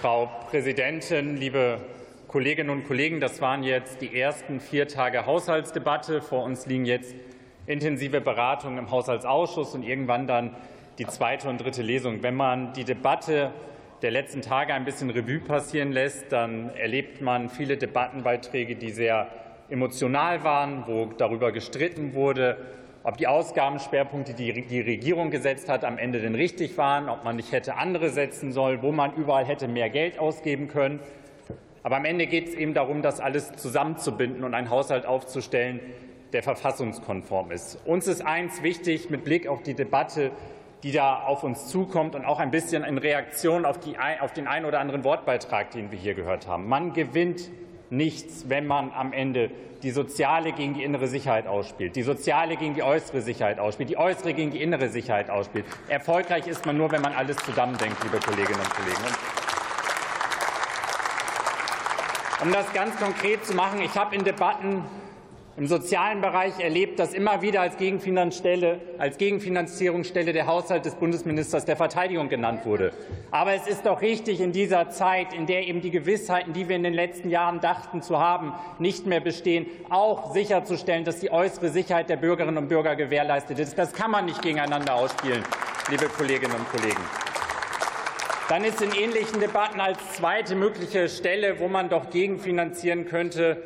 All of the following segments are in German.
Frau Präsidentin, liebe Kolleginnen und Kollegen! Das waren jetzt die ersten vier Tage Haushaltsdebatte. Vor uns liegen jetzt intensive Beratungen im Haushaltsausschuss und irgendwann dann die zweite und dritte Lesung. Wenn man die Debatte der letzten Tage ein bisschen Revue passieren lässt, dann erlebt man viele Debattenbeiträge, die sehr emotional waren, wo darüber gestritten wurde, ob die Ausgabenschwerpunkte, die die Regierung gesetzt hat, am Ende denn richtig waren, ob man nicht hätte andere setzen sollen, wo man überall hätte mehr Geld ausgeben können. Aber am Ende geht es eben darum, das alles zusammenzubinden und einen Haushalt aufzustellen, der verfassungskonform ist. Uns ist eins wichtig mit Blick auf die Debatte, die da auf uns zukommt und auch ein bisschen in Reaktion auf, die, auf den einen oder anderen Wortbeitrag, den wir hier gehört haben. Man gewinnt nichts, wenn man am Ende die soziale gegen die innere Sicherheit ausspielt, die soziale gegen die äußere Sicherheit ausspielt, die äußere gegen die innere Sicherheit ausspielt. Erfolgreich ist man nur, wenn man alles zusammendenkt, liebe Kolleginnen und Kollegen. Um das ganz konkret zu machen, ich habe in Debatten im sozialen Bereich erlebt, dass immer wieder als Gegenfinanzierungsstelle der Haushalt des Bundesministers der Verteidigung genannt wurde. Aber es ist doch richtig, in dieser Zeit, in der eben die Gewissheiten, die wir in den letzten Jahren dachten zu haben, nicht mehr bestehen, auch sicherzustellen, dass die äußere Sicherheit der Bürgerinnen und Bürger gewährleistet ist. Das kann man nicht gegeneinander ausspielen, liebe Kolleginnen und Kollegen. Dann ist in ähnlichen Debatten als zweite mögliche Stelle, wo man doch gegenfinanzieren könnte,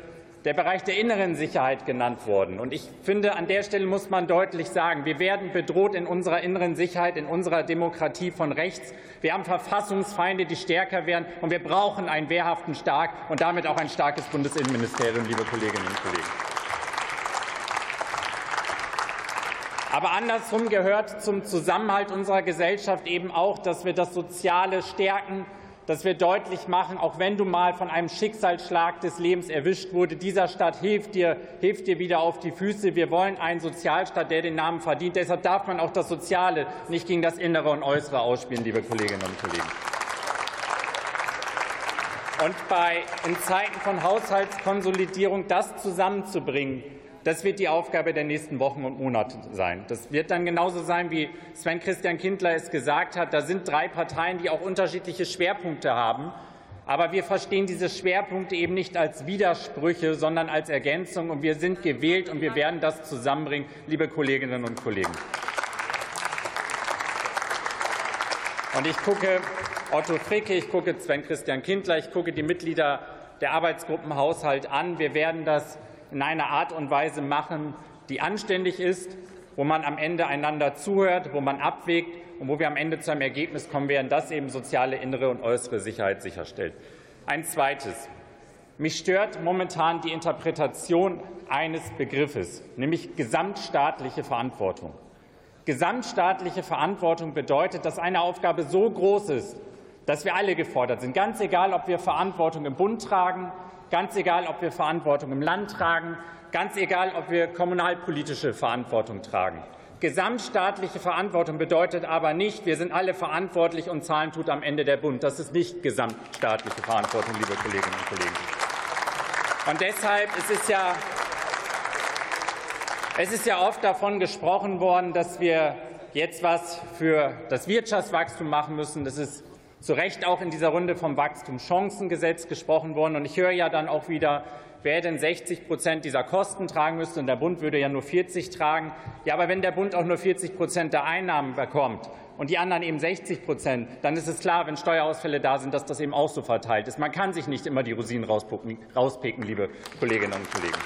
der Bereich der inneren Sicherheit genannt worden. Und ich finde, an der Stelle muss man deutlich sagen, wir werden bedroht in unserer inneren Sicherheit, in unserer Demokratie von rechts. Wir haben Verfassungsfeinde, die stärker werden, und wir brauchen einen wehrhaften Staat und damit auch ein starkes Bundesinnenministerium, liebe Kolleginnen und Kollegen. Aber andersrum gehört zum Zusammenhalt unserer Gesellschaft eben auch, dass wir das Soziale stärken, dass wir deutlich machen, auch wenn du mal von einem Schicksalsschlag des Lebens erwischt wurde, dieser Staat hilft dir, hilft dir wieder auf die Füße. Wir wollen einen Sozialstaat, der den Namen verdient. Deshalb darf man auch das Soziale nicht gegen das Innere und Äußere ausspielen, liebe Kolleginnen und Kollegen. Und bei, in Zeiten von Haushaltskonsolidierung das zusammenzubringen, das wird die Aufgabe der nächsten Wochen und Monate sein. Das wird dann genauso sein, wie Sven Christian Kindler es gesagt hat. Da sind drei Parteien, die auch unterschiedliche Schwerpunkte haben. Aber wir verstehen diese Schwerpunkte eben nicht als Widersprüche, sondern als Ergänzung. Und wir sind gewählt, und wir werden das zusammenbringen, liebe Kolleginnen und Kollegen. Und ich gucke Otto Fricke, ich gucke Sven Christian Kindler, ich gucke die Mitglieder der Arbeitsgruppen Haushalt an. Wir werden das in einer Art und Weise machen, die anständig ist, wo man am Ende einander zuhört, wo man abwägt und wo wir am Ende zu einem Ergebnis kommen werden, das eben soziale innere und äußere Sicherheit sicherstellt. Ein zweites. Mich stört momentan die Interpretation eines Begriffes, nämlich gesamtstaatliche Verantwortung. Gesamtstaatliche Verantwortung bedeutet, dass eine Aufgabe so groß ist, dass wir alle gefordert sind, ganz egal, ob wir Verantwortung im Bund tragen, ganz egal, ob wir Verantwortung im Land tragen, ganz egal, ob wir kommunalpolitische Verantwortung tragen. Gesamtstaatliche Verantwortung bedeutet aber nicht, wir sind alle verantwortlich und zahlen tut am Ende der Bund. Das ist nicht gesamtstaatliche Verantwortung, liebe Kolleginnen und Kollegen. Und deshalb ist es ja es ist ja oft davon gesprochen worden, dass wir jetzt was für das Wirtschaftswachstum machen müssen. Das ist zu Recht auch in dieser Runde vom Wachstumschancengesetz gesprochen worden. Und ich höre ja dann auch wieder, wer denn 60 Prozent dieser Kosten tragen müsste. Und der Bund würde ja nur 40 tragen. Ja, aber wenn der Bund auch nur 40 Prozent der Einnahmen bekommt und die anderen eben 60 Prozent, dann ist es klar, wenn Steuerausfälle da sind, dass das eben auch so verteilt ist. Man kann sich nicht immer die Rosinen rauspicken, liebe Kolleginnen und Kollegen.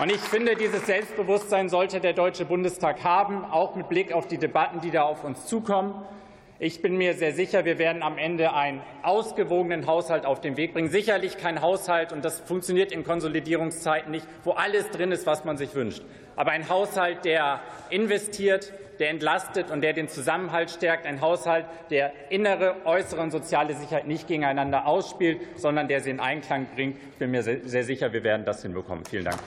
Und ich finde, dieses Selbstbewusstsein sollte der Deutsche Bundestag haben, auch mit Blick auf die Debatten, die da auf uns zukommen. Ich bin mir sehr sicher, wir werden am Ende einen ausgewogenen Haushalt auf den Weg bringen. Sicherlich kein Haushalt, und das funktioniert in Konsolidierungszeiten nicht, wo alles drin ist, was man sich wünscht. Aber ein Haushalt, der investiert, der entlastet und der den Zusammenhalt stärkt. Ein Haushalt, der innere, äußere und soziale Sicherheit nicht gegeneinander ausspielt, sondern der sie in Einklang bringt. Ich bin mir sehr sicher, wir werden das hinbekommen. Vielen Dank.